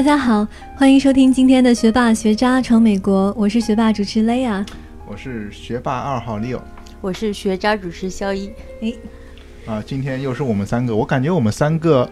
大家好，欢迎收听今天的学霸学渣闯美国，我是学霸主持 Lea，，我是学霸二号 Leo，我是学渣主持肖一。哎，啊，今天又是我们三个，我感觉我们三个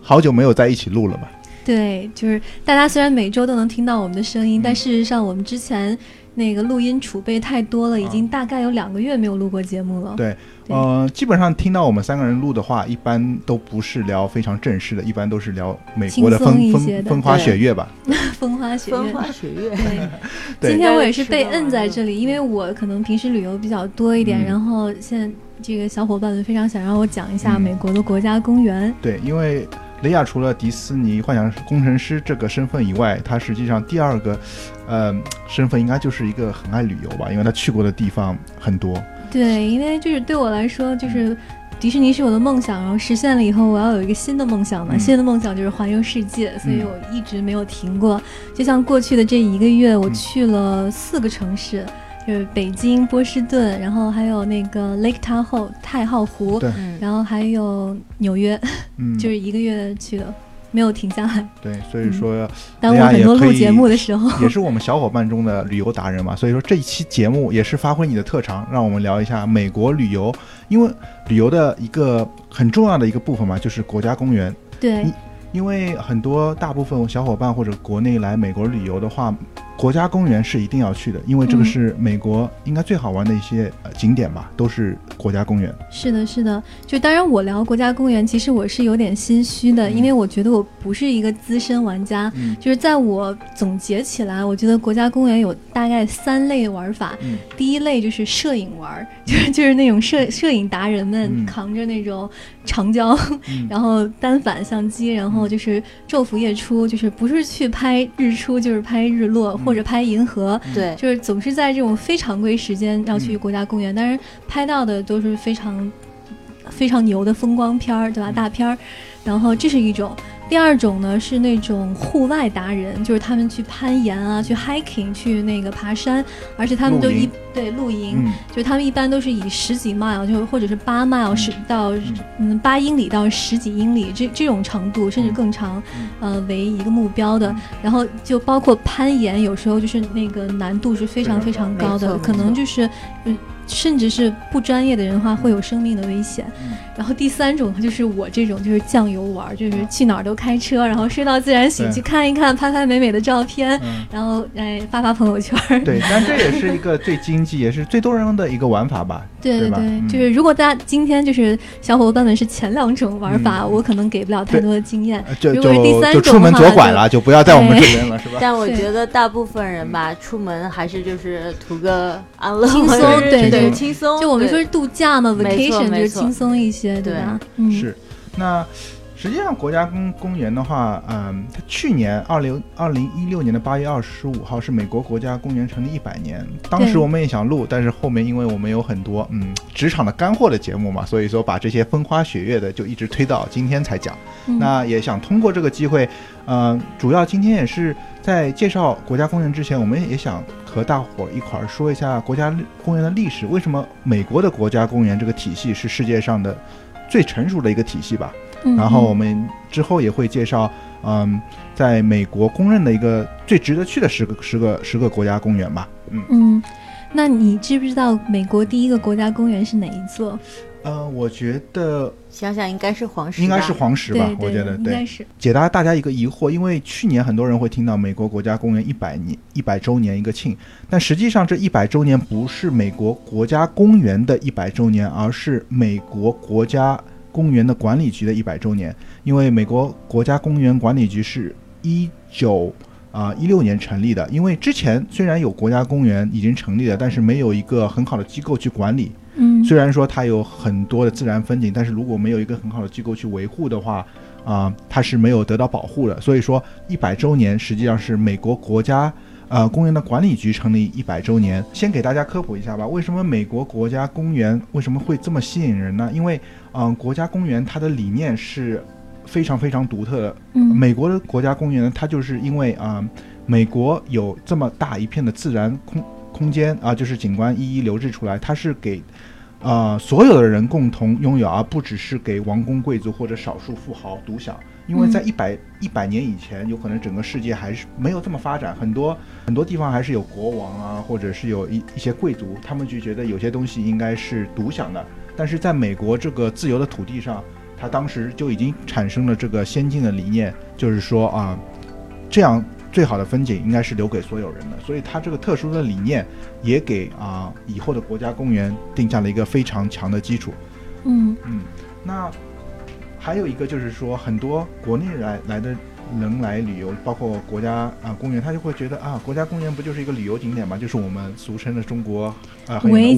好久没有在一起录了吧？对，就是大家虽然每周都能听到我们的声音，但事实上我们之前那个录音储备太多了，已经大概有两个月没有录过节目了。对，呃，基本上听到我们三个人录的话，一般都不是聊非常正式的，一般都是聊美国的风风风花雪月吧。风花雪月，风花雪月。对，今天我也是被摁在这里，因为我可能平时旅游比较多一点，然后现在这个小伙伴们非常想让我讲一下美国的国家公园。对，因为。雷亚除了迪士尼幻想工程师这个身份以外，他实际上第二个，呃，身份应该就是一个很爱旅游吧，因为他去过的地方很多。对，因为就是对我来说，就是迪士尼是我的梦想，然后实现了以后，我要有一个新的梦想嘛，新的梦想就是环游世界，所以我一直没有停过。就像过去的这一个月，我去了四个城市。就是北京、波士顿，然后还有那个 Lake Tahoe 太浩湖，对，然后还有纽约，嗯，就是一个月去的，没有停下来。对，所以说，当我很多录节目的时候，也是我们小伙伴中的旅游达人嘛。所以说这一期节目也是发挥你的特长，让我们聊一下美国旅游，因为旅游的一个很重要的一个部分嘛，就是国家公园。对，因为很多大部分小伙伴或者国内来美国旅游的话。国家公园是一定要去的，因为这个是美国应该最好玩的一些景点吧，都是国家公园。是的，是的。就当然我聊国家公园，其实我是有点心虚的，因为我觉得我不是一个资深玩家。就是在我总结起来，我觉得国家公园有大概三类玩法。第一类就是摄影玩，就是就是那种摄摄影达人们扛着那种长焦，然后单反相机，然后就是昼伏夜出，就是不是去拍日出就是拍日落。或者拍银河，对，就是总是在这种非常规时间要去国家公园，但是拍到的都是非常非常牛的风光片儿，对吧？大片儿，然后这是一种。第二种呢是那种户外达人，就是他们去攀岩啊，去 hiking，去那个爬山，而且他们都一对露营，就他们一般都是以十几 mile 就或者是八 mile 十到嗯八英里到十几英里这这种长度，甚至更长，呃为一个目标的。然后就包括攀岩，有时候就是那个难度是非常非常高。的，可能就是嗯。甚至是不专业的人的话，会有生命的危险。然后第三种就是我这种，就是酱油玩，就是去哪儿都开车，然后睡到自然醒，去看一看，拍拍美美的照片，然后哎发发朋友圈。对，但这也是一个最经济，也是最多人的一个玩法吧？对对对，就是如果大家今天就是小伙伴们是前两种玩法，我可能给不了太多的经验。就就就出门左拐了，就不要在我们这边了，是吧？但我觉得大部分人吧，出门还是就是图个安乐、轻松，对。对，轻松。就我们说是度假嘛，vacation 就是轻松一些，对吧？嗯，是。那实际上国家公公园的话，嗯，它去年二零二零一六年的八月二十五号是美国国家公园成立一百年。当时我们也想录，但是后面因为我们有很多嗯职场的干货的节目嘛，所以说把这些风花雪月的就一直推到今天才讲。那也想通过这个机会，嗯，主要今天也是在介绍国家公园之前，我们也想。和大伙儿一块儿说一下国家公园的历史。为什么美国的国家公园这个体系是世界上的最成熟的一个体系吧？然后我们之后也会介绍，嗯，在美国公认的一个最值得去的十个十个十个国家公园吧。嗯嗯，那你知不知道美国第一个国家公园是哪一座？呃，我觉得想想应该是黄石，应该是黄石吧？我觉得对。应该是解答大家一个疑惑，因为去年很多人会听到美国国家公园一百年一百周年一个庆，但实际上这一百周年不是美国国家公园的一百周年，而是美国国家公园的管理局的一百周年。因为美国国家公园管理局是一九啊一六年成立的，因为之前虽然有国家公园已经成立了，但是没有一个很好的机构去管理。嗯，虽然说它有很多的自然风景，但是如果没有一个很好的机构去维护的话，啊，它是没有得到保护的。所以说，一百周年实际上是美国国家呃公园的管理局成立一百周年。先给大家科普一下吧，为什么美国国家公园为什么会这么吸引人呢？因为，嗯，国家公园它的理念是非常非常独特的。嗯，美国的国家公园它就是因为啊，美国有这么大一片的自然空。空间啊，就是景观一一留置出来，它是给，呃所有的人共同拥有，而不只是给王公贵族或者少数富豪独享。因为在一百一百年以前，有可能整个世界还是没有这么发展，很多很多地方还是有国王啊，或者是有一一些贵族，他们就觉得有些东西应该是独享的。但是在美国这个自由的土地上，他当时就已经产生了这个先进的理念，就是说啊，这样最好的风景应该是留给所有人的。所以他这个特殊的理念也给啊以后的国家公园定下了一个非常强的基础。嗯嗯，那。还有一个就是说，很多国内来来的人来旅游，包括国家啊公园，他就会觉得啊，国家公园不就是一个旅游景点嘛，就是我们俗称的中国啊唯一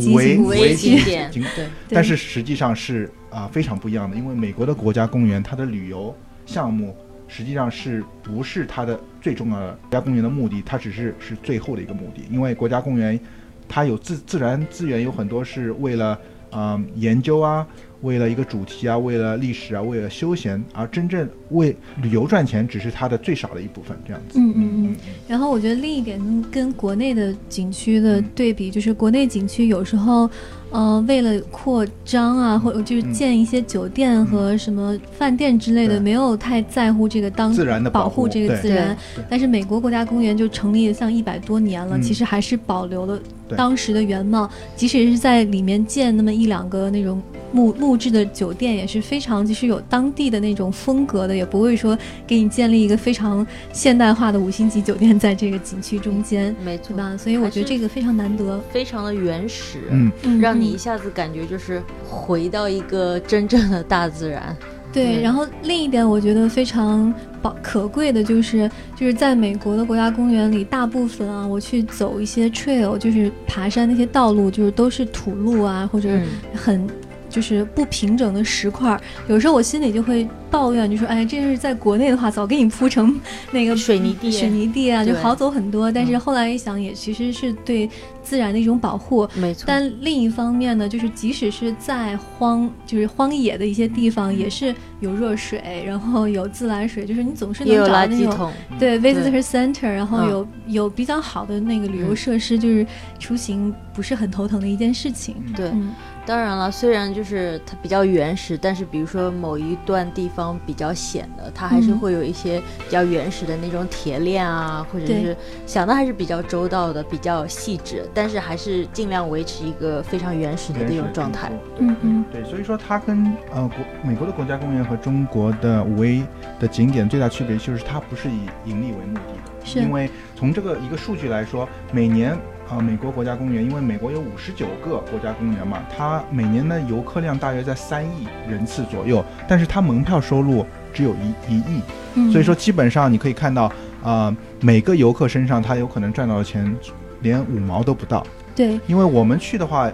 景点。对。但是实际上是啊非常不一样的，因为美国的国家公园，它的旅游项目实际上是不是它的最重要的国家公园的目的，它只是是最后的一个目的。因为国家公园它有自自然资源，有很多是为了啊研究啊。为了一个主题啊，为了历史啊，为了休闲，而真正为旅游赚钱，只是它的最少的一部分，这样子。嗯嗯嗯。然后我觉得另一点跟国内的景区的对比，就是国内景区有时候。呃，为了扩张啊，或者就是建一些酒店和什么饭店之类的，没有太在乎这个当自然的保护这个自然。但是美国国家公园就成立了像一百多年了，其实还是保留了当时的原貌。即使是在里面建那么一两个那种木木质的酒店，也是非常就是有当地的那种风格的，也不会说给你建立一个非常现代化的五星级酒店在这个景区中间，没错吧？所以我觉得这个非常难得，非常的原始，嗯，让。你一下子感觉就是回到一个真正的大自然，对。然后另一点，我觉得非常宝可贵的就是，就是在美国的国家公园里，大部分啊，我去走一些 trail，就是爬山那些道路，就是都是土路啊，或者很就是不平整的石块。有时候我心里就会抱怨，就说：“哎，这是在国内的话，早给你铺成那个水泥地，水泥地啊，就好走很多。”但是后来一想，也其实是对。自然的一种保护，没错。但另一方面呢，就是即使是在荒，就是荒野的一些地方，也是有热水，然后有自来水，就是你总是能找到那种对 visitor center，然后有有比较好的那个旅游设施，就是出行不是很头疼的一件事情。对。当然了，虽然就是它比较原始，但是比如说某一段地方比较险的，它还是会有一些比较原始的那种铁链啊，或者是想的还是比较周到的，比较细致，但是还是尽量维持一个非常原始的那种状态。嗯嗯，对，所以说它跟呃国美国的国家公园和中国的五 A 的景点最大区别就是它不是以盈利为目的的，是因为从这个一个数据来说，每年。啊，美国国家公园，因为美国有五十九个国家公园嘛，它每年的游客量大约在三亿人次左右，但是它门票收入只有一一亿，所以说基本上你可以看到，呃，每个游客身上他有可能赚到的钱连五毛都不到。对，因为我们去的话，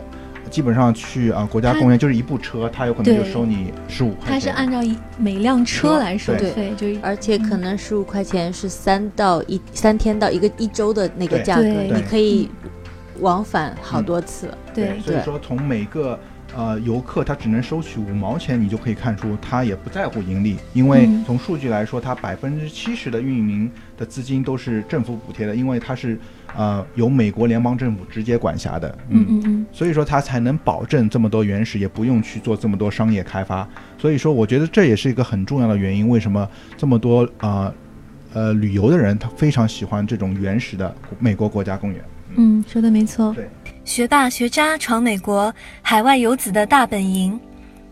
基本上去啊国家公园就是一部车，他有可能就收你十五块钱。他是按照一每辆车来收费，就而且可能十五块钱是三到一三天到一个一周的那个价格，你可以。往返好多次，对，所以说从每个呃游客他只能收取五毛钱，你就可以看出他也不在乎盈利，因为从数据来说，他百分之七十的运营的资金都是政府补贴的，因为它是呃由美国联邦政府直接管辖的，嗯嗯嗯，所以说他才能保证这么多原始，也不用去做这么多商业开发，所以说我觉得这也是一个很重要的原因，为什么这么多呃呃旅游的人他非常喜欢这种原始的美国国家公园。嗯，说的没错。对，学霸学渣闯美国，海外游子的大本营。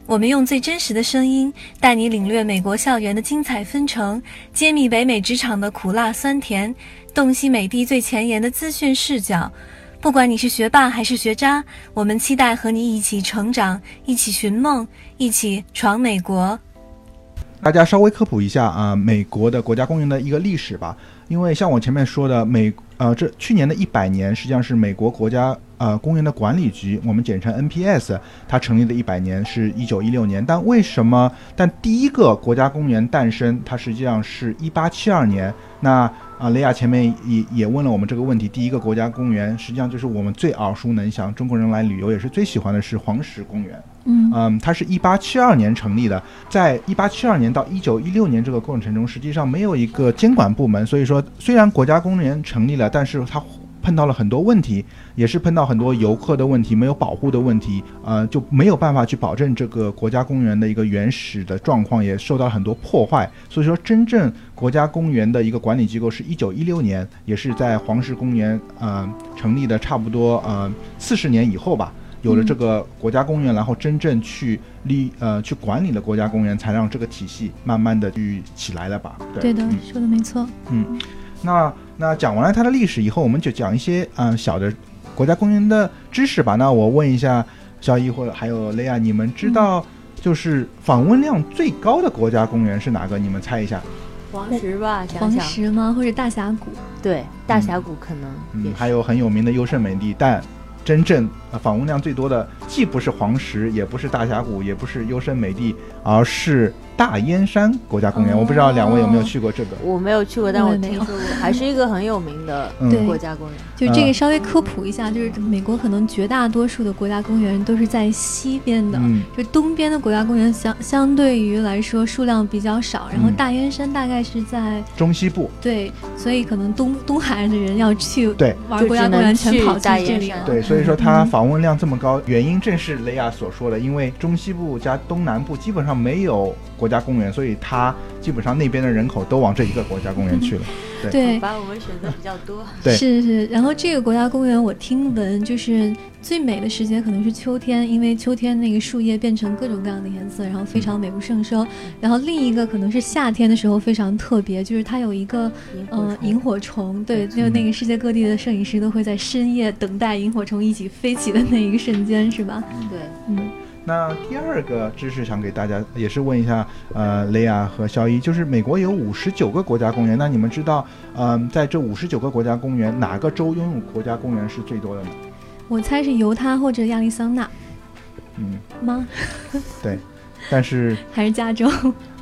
我们用最真实的声音，带你领略美国校园的精彩纷呈，揭秘北美职场的苦辣酸甜，洞悉美的最前沿的资讯视角。不管你是学霸还是学渣，我们期待和你一起成长，一起寻梦，一起闯美国。大家稍微科普一下啊，美国的国家公园的一个历史吧。因为像我前面说的，美呃，这去年的一百年实际上是美国国家呃公园的管理局，我们简称 NPS，它成立的一百年是一九一六年。但为什么？但第一个国家公园诞生，它实际上是一八七二年。那啊，雷亚前面也也问了我们这个问题。第一个国家公园，实际上就是我们最耳熟能详，中国人来旅游也是最喜欢的是黄石公园。嗯，它是一八七二年成立的，在一八七二年到一九一六年这个过程中，实际上没有一个监管部门，所以说虽然国家公园成立了，但是它碰到了很多问题，也是碰到很多游客的问题，没有保护的问题，呃，就没有办法去保证这个国家公园的一个原始的状况，也受到了很多破坏。所以说，真正国家公园的一个管理机构是一九一六年，也是在黄石公园呃成立的差不多呃四十年以后吧。有了这个国家公园，然后真正去立呃去管理了国家公园，才让这个体系慢慢的去起来了吧？对的，说的没错。嗯，那那讲完了它的历史以后，我们就讲一些嗯小的国家公园的知识吧。那我问一下肖一或者还有雷亚，你们知道就是访问量最高的国家公园是哪个？你们猜一下。黄石吧，黄石吗？或者大峡谷？对，大峡谷可能。嗯，还有很有名的优胜美地，但。真正访问量最多的，既不是黄石，也不是大峡谷，也不是优胜美地，而是。大燕山国家公园，我不知道两位有没有去过这个。我没有去过，但我听说过，还是一个很有名的国家公园。就这个稍微科普一下，就是美国可能绝大多数的国家公园都是在西边的，就东边的国家公园相相对于来说数量比较少。然后大燕山大概是在中西部，对，所以可能东东海岸的人要去对玩国家公园，全跑在这里。对，所以说它访问量这么高，原因正是雷亚所说的，因为中西部加东南部基本上没有。国家公园，所以它基本上那边的人口都往这一个国家公园去了。对，把我们选择比较多。对，是是。然后这个国家公园，我听闻就是最美的时节可能是秋天，因为秋天那个树叶变成各种各样的颜色，然后非常美不胜收。然后另一个可能是夏天的时候非常特别，就是它有一个呃萤火虫，对，就那个世界各地的摄影师都会在深夜等待萤火虫一起飞起的那一个瞬间，是吧？对，嗯。那第二个知识想给大家也是问一下，呃，雷亚和肖一，就是美国有五十九个国家公园，那你们知道，嗯，在这五十九个国家公园，哪个州拥有国家公园是最多的呢？我猜是犹他或者亚利桑那。嗯。吗？对，但 是还是加州。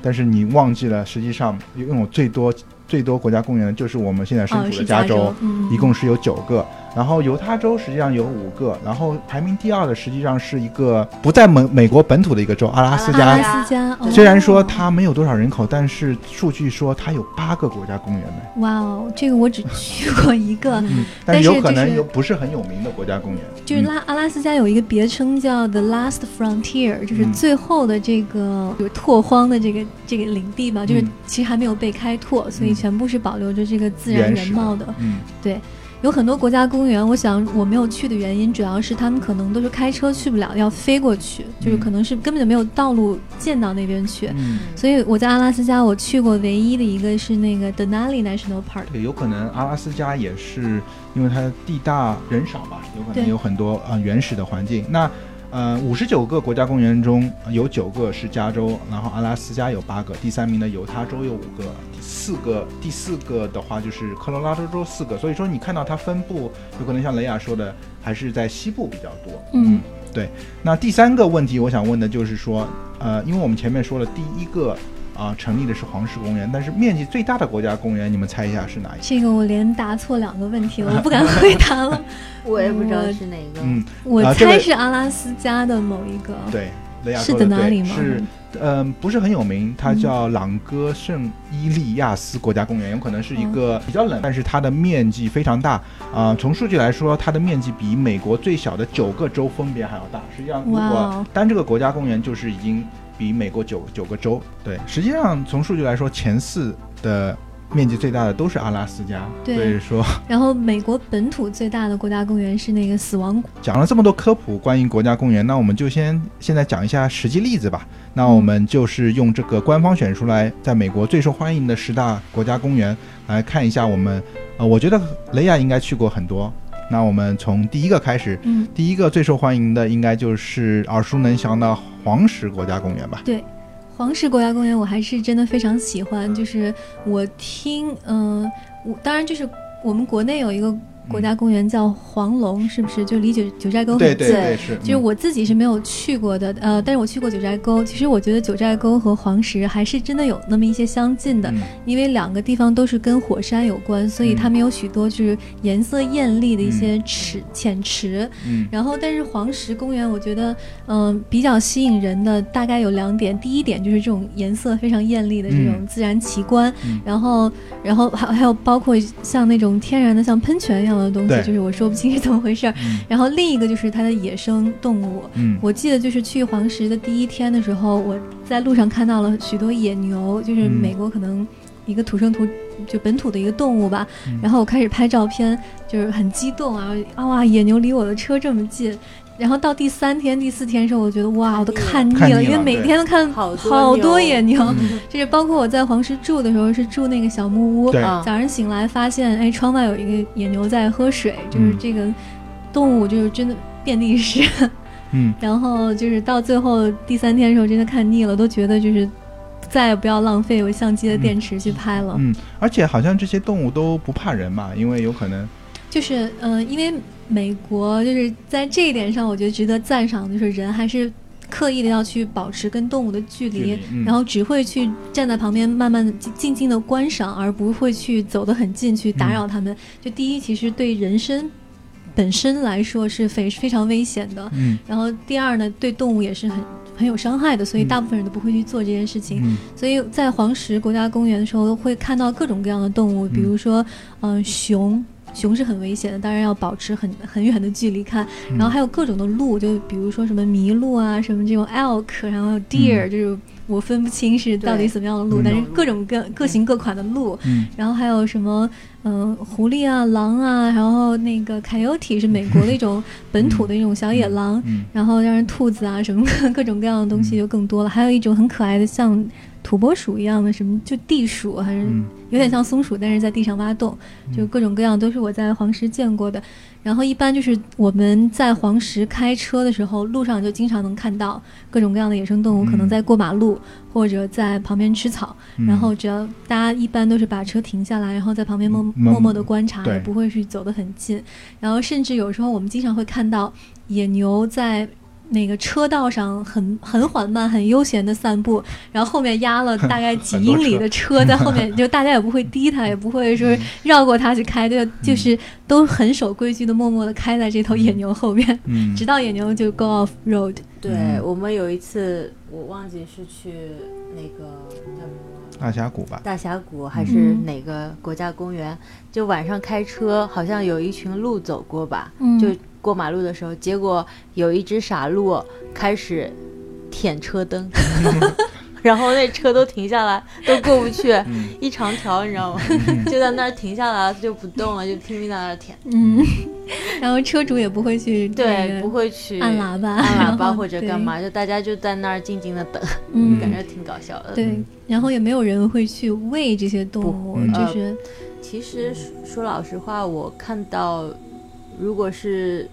但是你忘记了，实际上拥有最多最多国家公园的就是我们现在身处的加州，一共是有九个。然后犹他州实际上有五个，然后排名第二的实际上是一个不在美美国本土的一个州阿拉斯加。阿拉斯加，虽然说它没有多少人口，但是数据说它有八个国家公园呢。哇哦，这个我只去过一个，但是有可能有不是很有名的国家公园。就是拉阿拉斯加有一个别称叫 The Last Frontier，就是最后的这个就是拓荒的这个这个领地吧，就是其实还没有被开拓，所以全部是保留着这个自然原貌的。嗯，对。有很多国家公园，我想我没有去的原因，主要是他们可能都是开车去不了，要飞过去，就是可能是根本就没有道路建到那边去。嗯，所以我在阿拉斯加，我去过唯一的一个是那个 Denali National Park。对，有可能阿拉斯加也是因为它地大人少吧，有可能有很多呃原始的环境。那呃，五十九个国家公园中有九个是加州，然后阿拉斯加有八个，第三名的犹他州有五个，第四个第四个的话就是科罗拉多州四个，所以说你看到它分布有可能像雷亚说的，还是在西部比较多。嗯，对。那第三个问题我想问的就是说，呃，因为我们前面说了第一个。啊，成立的是黄石公园，但是面积最大的国家公园，你们猜一下是哪一个？这个我连答错两个问题了，我不敢回答了。我也不知道是哪个。嗯，我猜是阿拉斯加的某一个。对，是的哪里吗？是，嗯，不是很有名，它叫朗戈圣伊利亚斯国家公园，有可能是一个比较冷，但是它的面积非常大。啊，从数据来说，它的面积比美国最小的九个州分别还要大。实际上，如果单这个国家公园就是已经。比美国九九个州，对，实际上从数据来说，前四的面积最大的都是阿拉斯加，所以说。然后美国本土最大的国家公园是那个死亡谷。讲了这么多科普关于国家公园，那我们就先现在讲一下实际例子吧。那我们就是用这个官方选出来在美国最受欢迎的十大国家公园来看一下。我们呃，我觉得雷亚应该去过很多。那我们从第一个开始，嗯，第一个最受欢迎的应该就是耳熟能详的黄石国家公园吧？对，黄石国家公园我还是真的非常喜欢。就是我听，嗯，我当然就是我们国内有一个。国家公园叫黄龙，是不是就离九九寨沟很近？对对对，是。就是我自己是没有去过的，呃，但是我去过九寨沟。其实我觉得九寨沟和黄石还是真的有那么一些相近的，因为两个地方都是跟火山有关，所以它们有许多就是颜色艳丽的一些池浅池。嗯。然后，但是黄石公园我觉得，嗯，比较吸引人的大概有两点。第一点就是这种颜色非常艳丽的这种自然奇观，然后，然后还还有包括像那种天然的像喷泉一样。样的东西，就是我说不清是怎么回事儿。嗯然后另一个就是它的野生动物，嗯我记得就是去黄石的第一天的时候，我在路上看到了许多野牛，就是嗯美国可能一个土生土就本土的一个动物吧。嗯然后我开始拍照片，就是很激动啊啊哇，野牛离我的车这么近。然后到第三天、第四天的时候，我觉得哇，我都看腻了，腻了因为每天都看好多野牛，嗯。就是包括我在黄石住的时候是住那个小木屋，早上醒来发现，哎，窗外有一个野牛在喝水，就是嗯。这个动物就是真的遍地是。嗯。然后就是到最后第三天的时候，真的看腻了，都觉得就是再也不要浪费我相机的电池去拍了。嗯，而且好像这些动物都不怕人嘛，因为有可能就是嗯、呃因为美国就是在这一点上，我觉得值得赞赏，就是人还是刻意的要去保持跟动物的距离，距离嗯然后只会去站在旁边慢慢的静静的观赏，而不会去走得很近去打扰他们。就第一，其实对人身本身来说是非非常危险的。嗯然后第二呢，对动物也是很很有伤害的，所以嗯大部分人都不会去做这件事情。嗯所以在黄石国家公园的时候，会看到各种各样的动物，比如说，嗯、熊。熊是很危险的，当然要保持很很远的距离看。嗯然后还有各种的鹿，就比如说什么麋鹿啊，什么这种 elk，然后 deer，、嗯。就是我分不清是到底对什么样的鹿，嗯但是各种各各型各款的鹿。嗯。然后还有什么，嗯、狐狸啊、狼啊，然后那个 coyote 是美国的一种本土的一种小野狼，嗯。然后让人兔子啊什么各种各样的东西就更多了，还有一种很可爱的像土拨鼠一样的什么就地鼠，还是嗯有点像松鼠，但是在地上挖洞，就各种各样都是我在黄石见过的。然后一般就是我们在黄石开车的时候，路上就经常能看到各种各样的野生动物，可能嗯在过马路或者在旁边吃草。嗯然后只要大家一般都是把车停下来，然后在旁边默嗯默默的观察，也不会去走得很近。然后甚至有时候我们经常会看到野牛在。那个车道上很很缓慢、很悠闲的散步，然后后面压了 大概几英里的车在 后面，就大家也不会滴他，也不会说绕过他去开，对就是都很守规矩的，默默的开在这头野牛后面，嗯。直到野牛就 go off road。对、嗯我们有一次，我忘记是去那个叫什么大峡谷吧，大峡谷还是嗯。哪个国家公园，就晚上开车，好像有一群鹿走过吧，嗯。就过马路的时候，结果有一只傻鹿开始舔车灯，然后那车都停下来，都过不去，嗯。一长条，你知道吗？就在那儿停下来了，就不动了，就拼命在那儿舔，嗯，然后车主也不会去对，不会去按喇叭，按喇叭 或者干嘛，就大家就在那儿静静的等，嗯，感觉挺搞笑的。对，然后也没有人会去喂这些动物，就是其实说说老实话，我看到，如果是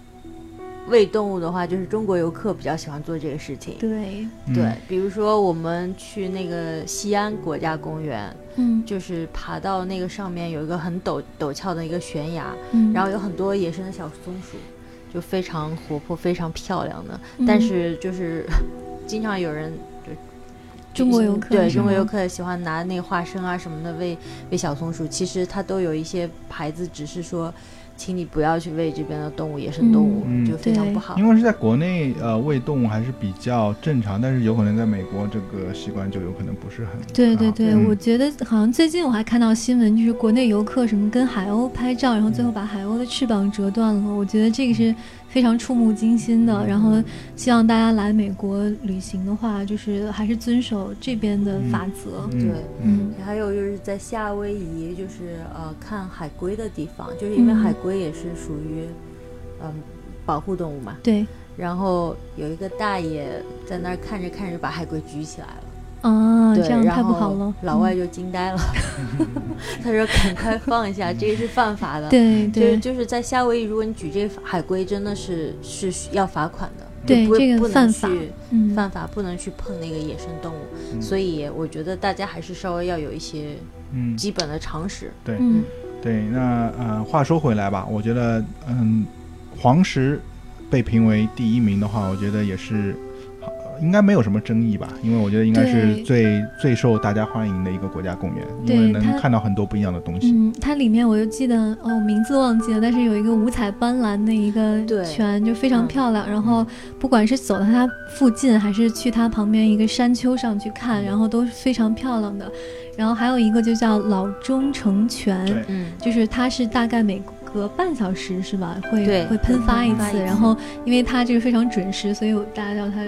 喂动物的话，就是中国游客比较喜欢做这个事情。对，嗯。对，比如说我们去那个西安国家公园，嗯。就是爬到那个上面有一个很陡陡峭的一个悬崖，嗯，然后有很多野生的小松鼠，就非常活泼、非常漂亮的，嗯。但是就是经常有人就中国游客对中国游客喜欢拿那个花生啊什么的喂喂小松鼠，其实它都有一些牌子，只是说，请你不要去喂这边的动物，野生动物、嗯。就非常不好。因为是在国内，呃，喂动物还是比较正常，但是有可能在美国这个习惯就有可能不是很对对对，嗯。我觉得好像最近我还看到新闻，就是国内游客什么跟海鸥拍照，然后最后把海鸥的翅膀折断了。我觉得这个是非常触目惊心的。然后希望大家来美国旅行的话，就是还是遵守这边的法则。嗯对嗯还有就是在夏威夷，就是呃看海龟的地方，就是因为嗯海龟也是属于嗯保护动物嘛。对然后有一个大爷在那儿看着看着把海龟举起来了，啊，这样太不好了。嗯老外就惊呆了，他说赶快放一下，这个是犯法的。对就是对就是在夏威夷，如果你举这个海龟，真的是是要罚款的，对不这个不能犯法犯法，不能去碰那个野生动物。嗯所以我觉得大家还是稍微要有一些嗯，基本的常识。对嗯对。那呃，话说回来吧，我觉得嗯，黄石被评为第一名的话，我觉得也是。好应该没有什么争议吧，因为我觉得应该是最最受大家欢迎的一个国家公园，因为能看到很多不一样的东西。嗯，它里面我就记得哦，名字忘记了，但是有一个五彩斑斓的一个泉，就非常嗯漂亮。然后不管是走到它附近，还是去它旁边一个山丘上去看，然后都是非常漂亮的。然后还有一个就叫老中城泉，嗯，就是它是大概每隔半小时是吧？会会喷发一次，喷发一次然后因为它这个非常准时，所以我大家叫它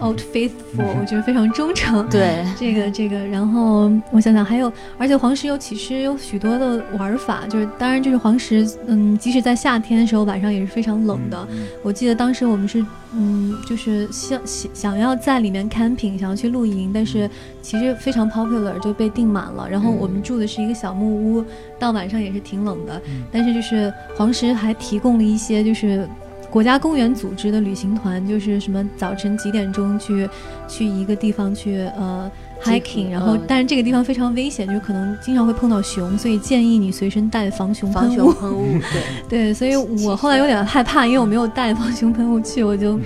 Old Faithful，我觉得非常忠诚。对，这个这个，然后我想想还有，而且黄石有其实有许多的玩法，就是当然就是黄石，嗯，即使在夏天的时候晚上也是非常冷的。嗯我记得当时我们是，嗯，就是想想想要在里面 camping，想要去露营，但是其实非常 popular 就被订满了。然后我们住的是一个小木屋，到晚上也是挺冷的。嗯但是就是黄石还提供了一些就是国家公园组织的旅行团，就是什么早晨几点钟去去一个地方去呃。hiking，然后嗯但是这个地方非常危险，就可能经常会碰到熊，所以建议你随身带防熊防喷雾。熊喷雾，对。对，所以我后来有点害怕，因为我没有带防熊喷雾去，我 就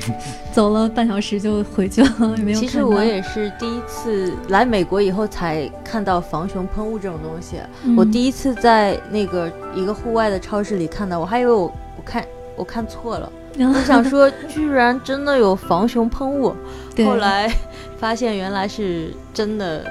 走了半小时就回去了，也没有。其实我也是第一次来美国以后才看到防熊喷雾这种东西。嗯我第一次在那个一个户外的超市里看到，我还以为我我看我看错了，我想说居然真的有防熊喷雾。后来 发现原来是真的，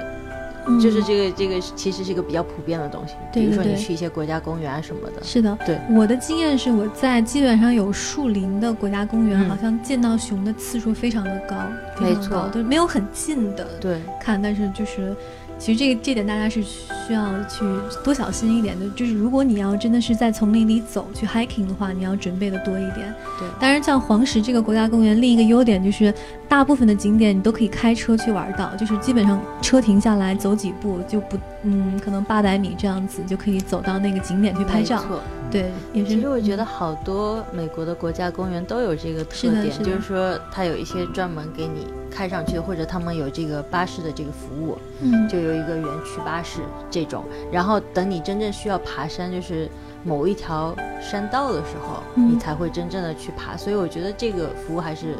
嗯就是这个这个其实是一个比较普遍的东西。对比如说对对你去一些国家公园啊什么的。是的，对我的经验是我在基本上有树林的国家公园，嗯好像见到熊的次数非常的高，非常没错高，就是没有很近的对，看，但是就是。其实这个这点大家是需要去多小心一点的，就是如果你要真的是在丛林里走去 hiking 的话，你要准备的多一点。对当然像黄石这个国家公园，另一个优点就是大部分的景点你都可以开车去玩到，就是基本上车停下来走几步就不，嗯，可能八百米这样子就可以走到那个景点去拍照。没错。对，也是。其实我觉得好多美国的国家公园都有这个特点，是是就是说它有一些专门给你开上去的，或者他们有这个巴士的这个服务，嗯，就有一个园区巴士这种。然后等你真正需要爬山，就是某一条山道的时候，嗯你才会真正的去爬。所以我觉得这个服务还是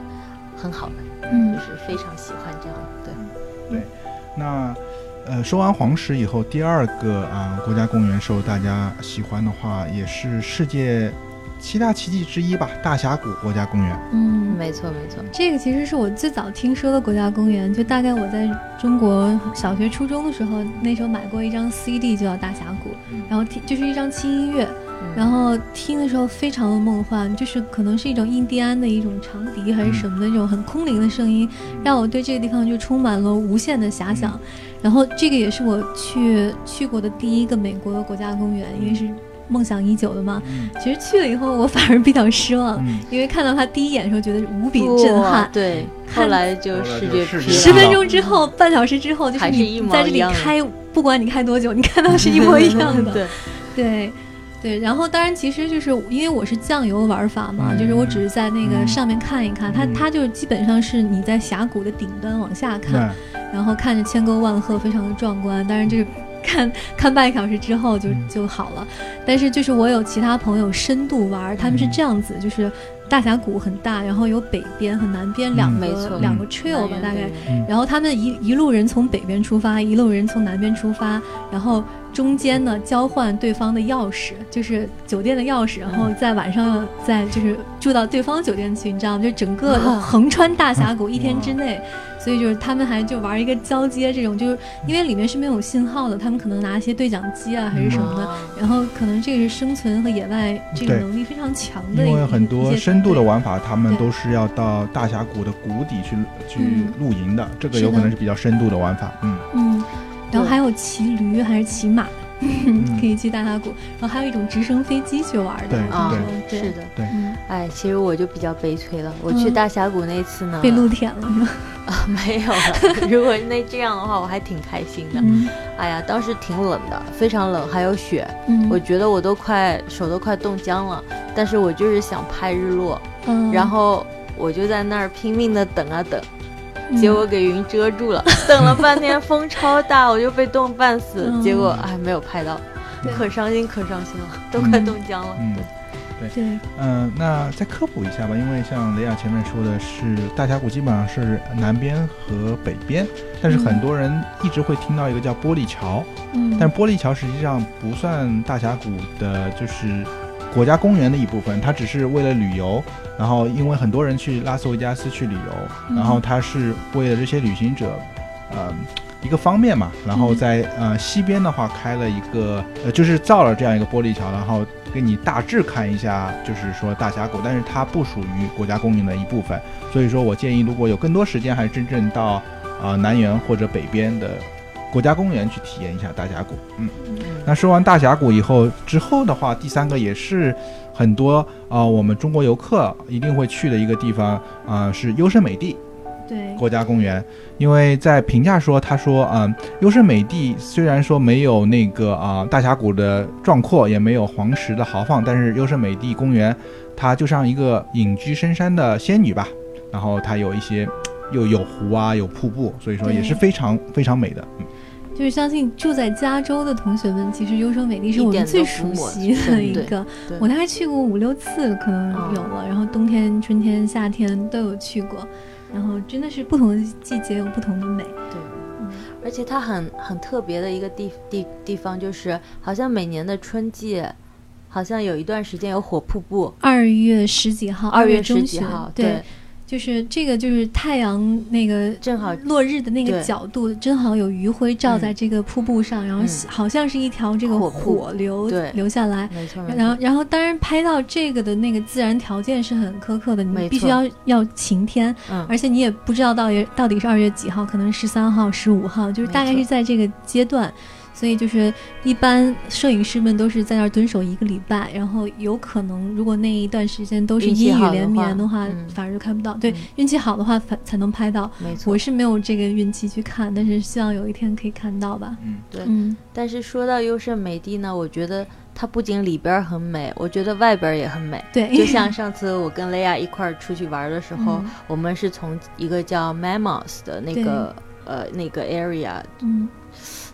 很好的，嗯就是非常喜欢这样。对对，那呃，说完黄石以后，第二个啊、国家公园受大家喜欢的话，也是世界七大奇迹之一吧，大峡谷国家公园。嗯，没错没错。这个其实是我最早听说的国家公园，就大概我在中国小学、初中的时候，那时候买过一张 CD，就叫《大峡谷》，然后听就是一张轻音乐，嗯然后听的时候非常的梦幻，就是可能是一种印第安的一种长笛还是什么的那种很空灵的声音，让我对这个地方就充满了无限的遐想。然后这个也是我去去过的第一个美国的国家公园，因为是梦想已久的嘛。嗯其实去了以后，我反而比较失望，嗯，因为看到它第一眼的时候觉得无比震哇撼。对，看后来就后来视就视觉觉疲劳十分钟之后，半小时之后，就是你在这里开，不管你开多久，你看到是一模一样的。对，对，对。然后当然，其实就是因为我是酱油玩法嘛，嗯就是我只是在那个嗯上面看一看，它嗯它就基本上是你在峡谷的顶端往下看，对，然后看着千沟万壑，非常的壮观。当然这是。看看半个小时之后就嗯。就好了，但是就是我有其他朋友深度玩，他们是嗯这样子，就是大峡谷很大，然后有北边和南边两嗯。个、两个嗯 trail 吧，大概。嗯。然后他们一一路人从北边出发，一路人从南边出发，然后中间呢交换对方的钥匙，就是酒店的钥匙，然后在晚上再就是住到对方酒店去，你知道吗？就整个横穿大峡谷一天之内，所以就是他们还就玩一个交接这种，就是因为里面是没有信号的，他们可能拿一些对讲机啊还是什么的，哦然后可能这个是生存和野外这个能力非常强的，因为很多深度的玩法，他们都是要到大峡谷的谷底去去嗯。露营的，这个有可能是比较深度的玩法。嗯嗯，然后还有骑驴还是骑马，嗯 可以去大峡谷。然后还有一种直升飞机去玩的，对啊，对是的。对，哎，其实我就比较悲催了。我去嗯大峡谷那次呢，被露天了是吧？啊没有了。如果那这样的话，我还挺开心的。嗯哎呀，当时挺冷的，非常冷，还有雪，嗯，我觉得我都快手都快冻僵了。但是我就是想拍日落，嗯，然后我就在那儿拼命的等啊等，嗯结果给云遮住了，等了半天风超大，我就被冻半死，嗯结果还没有拍到，可伤心可伤心了，都快冻僵了。嗯对对，嗯、那再科普一下吧，因为像雷亚前面说的是大峡谷基本上是南边和北边，但是很多人一直会听到一个叫玻璃桥，嗯，但玻璃桥实际上不算大峡谷的，就是国家公园的一部分，它只是为了旅游。然后因为很多人去拉斯维加斯去旅游，嗯然后他是为了这些旅行者，呃，一个方面嘛。然后在呃西边的话开了一个呃就是造了这样一个玻璃桥，然后给你大致看一下，就是说大峡谷，但是它不属于国家公园的一部分。所以说我建议，如果有更多时间，还是真正到啊南园或者北边的。国家公园去体验一下大峡谷，嗯，那说完大峡谷以后，之后的话，第三个也是很多啊，我们中国游客一定会去的一个地方啊，是优胜美地，对，国家公园。因为在评价说，他说，嗯，优胜美地虽然说没有那个啊大峡谷的壮阔，也没有黄石的豪放，但是优胜美地公园，它就像一个隐居深山的仙女吧。然后它有一些又有湖啊，有瀑布，所以说也是非常非常美的，嗯。就是相信住在加州的同学们，其实优胜美地是我们最熟悉的一个。我大概去过五六次，可能有了。然后冬天、春天、夏天都有去过。然后真的是不同的季节有不同的美。对，而且它很很特别的一个地地地方，就是好像每年的春季，好像有一段时间有火瀑布。二月十几号，二月十几号，对。就是这个，就是太阳那个正好落日的那个角度，正好有余晖照在这个瀑布上，然后好像是一条这个火流流下来。没错，然后然后当然拍到这个的那个自然条件是很苛刻的，你必须要要晴天，而且你也不知道到底到底是二月几号，可能十三号、十五号，就是大概是在这个阶段。所以就是一般摄影师们都是在那儿蹲守一个礼拜，然后有可能如果那一段时间都是阴雨连绵的话，反而就看不到。对，运气好的话反才能拍到。没错，我是没有这个运气去看，但是希望有一天可以看到吧。嗯，对。嗯，但是说到优胜美地呢，我觉得它不仅里边很美，我觉得外边也很美。对，就像上次我跟雷亚一块儿出去玩的时候，我们是从一个叫 Mammoth 的那个呃那个 area。嗯。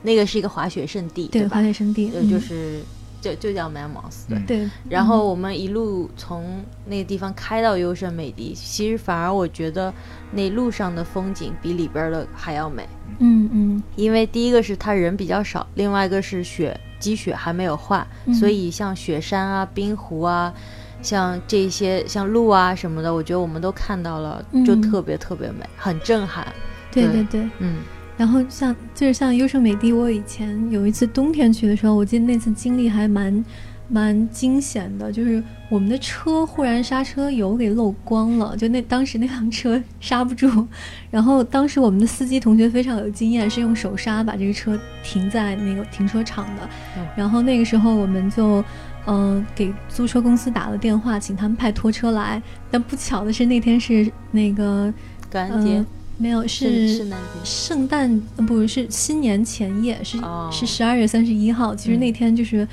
那个是一个滑雪圣地，对滑雪圣地，就是就就叫 Mammoth，对对。然后我们一路从那个地方开到优胜美地，其实反而我觉得那路上的风景比里边的还要美。嗯嗯。因为第一个是它人比较少，另外一个是雪积雪还没有化，所以像雪山啊、冰湖啊，像这些像路啊什么的，我觉得我们都看到了，就特别特别美，很震撼。对对对，嗯。然后像就是像优胜美地，我以前有一次冬天去的时候，我记得那次经历还蛮蛮惊险的，就是我们的车忽然刹车油给漏光了，就那当时那辆车刹不住，然后当时我们的司机同学非常有经验，是用手刹把这个车停在那个停车场的，然后那个时候我们就嗯给租车公司打了电话，请他们派拖车来，但不巧的是那天是那个感恩节。没有是圣诞，不是新年前夜，是是十二月三十一号。其实那天就是，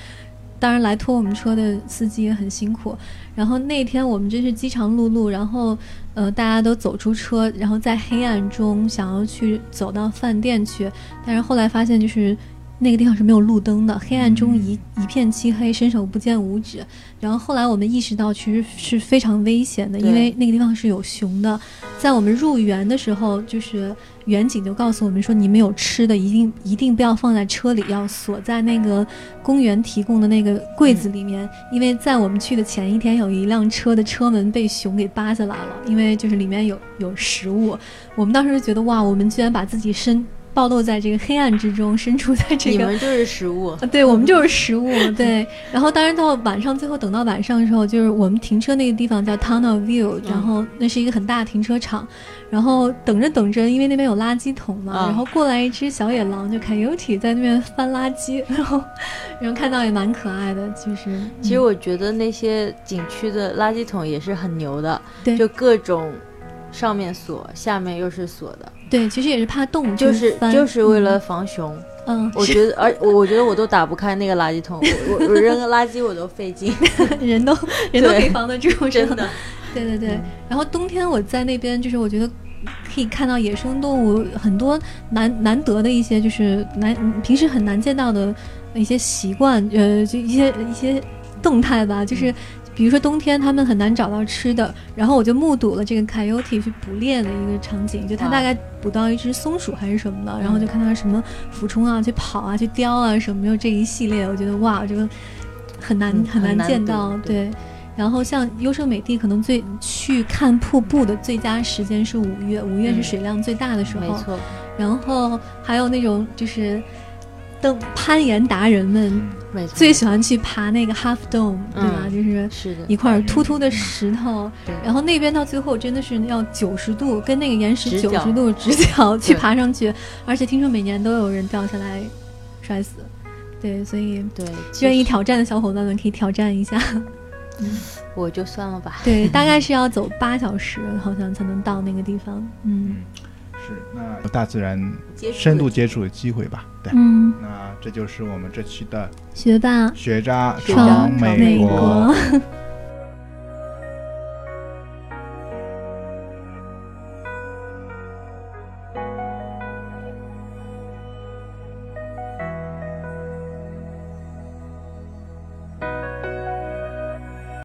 当然来拖我们车的司机也很辛苦。然后那天我们真是饥肠辘辘，然后呃大家都走出车，然后在黑暗中想要去走到饭店去，但是后来发现就是。那个地方是没有路灯的，黑暗中一一片漆黑，伸手不见五指。然后后来我们意识到，其实是非常危险的，因为那个地方是有熊的。在我们入园的时候，就是园景就告诉我们说，你们有吃的，一定一定不要放在车里，要锁在那个公园提供的那个柜子里面。因为在我们去的前一天，有一辆车的车门被熊给扒下来了，因为就是里面有有食物。我们当时就觉得，哇，我们居然把自己身。暴露在这个黑暗之中，身处在这个，你们就是食物，对我们就是食物，对。然后，当然到晚上，最后等到晚上的时候，就是我们停车那个地方叫 Tunnel View，然后那是一个很大的停车场。然后等着等着，因为那边有垃圾桶嘛，然后过来一只小野狼，就 Coyote 在那边翻垃圾，然后然后看到也蛮可爱的。其实，其实我觉得那些景区的垃圾桶也是很牛的，对，就各种上面锁，下面又是锁的。对，其实也是怕冻，就是就是为了防熊。嗯，我觉得，而我觉得我都打不开那个垃圾桶，我我扔个垃圾我都费劲，人都人都可以防得住，真的。对对对。然后冬天我在那边，就是我觉得可以看到野生动物很多难难得的一些，就是难平时很难见到的一些习惯，呃，就一些一些动态吧，就是。比如说冬天他们很难找到吃的，然后我就目睹了这个 coyote 去捕猎的一个场景，就他大概捕到一只松鼠还是什么的，然后就看它什么俯冲啊、去跑啊、去叼啊什么，就这一系列，我觉得哇，这个很难很难见到。对，然后像优胜美地，可能最去看瀑布的最佳时间是五月，五月是水量最大的时候。没错。然后还有那种就是登攀岩达人们最喜欢去爬那个 Half Dome，对吧？嗯就是是的，一块突突的石头，然后那边到最后真的是要九十度，跟那个岩石九十度直角去爬上去，而且听说每年都有人掉下来摔死。对，所以对，愿意挑战的小伙伴们可以挑战一下。我就算了吧。对，大概是要走八小时，好像才能到那个地方。嗯是那有大自然深度接触的机会吧。对，嗯，那这就是我们这期的学霸学渣学闯闯美。国，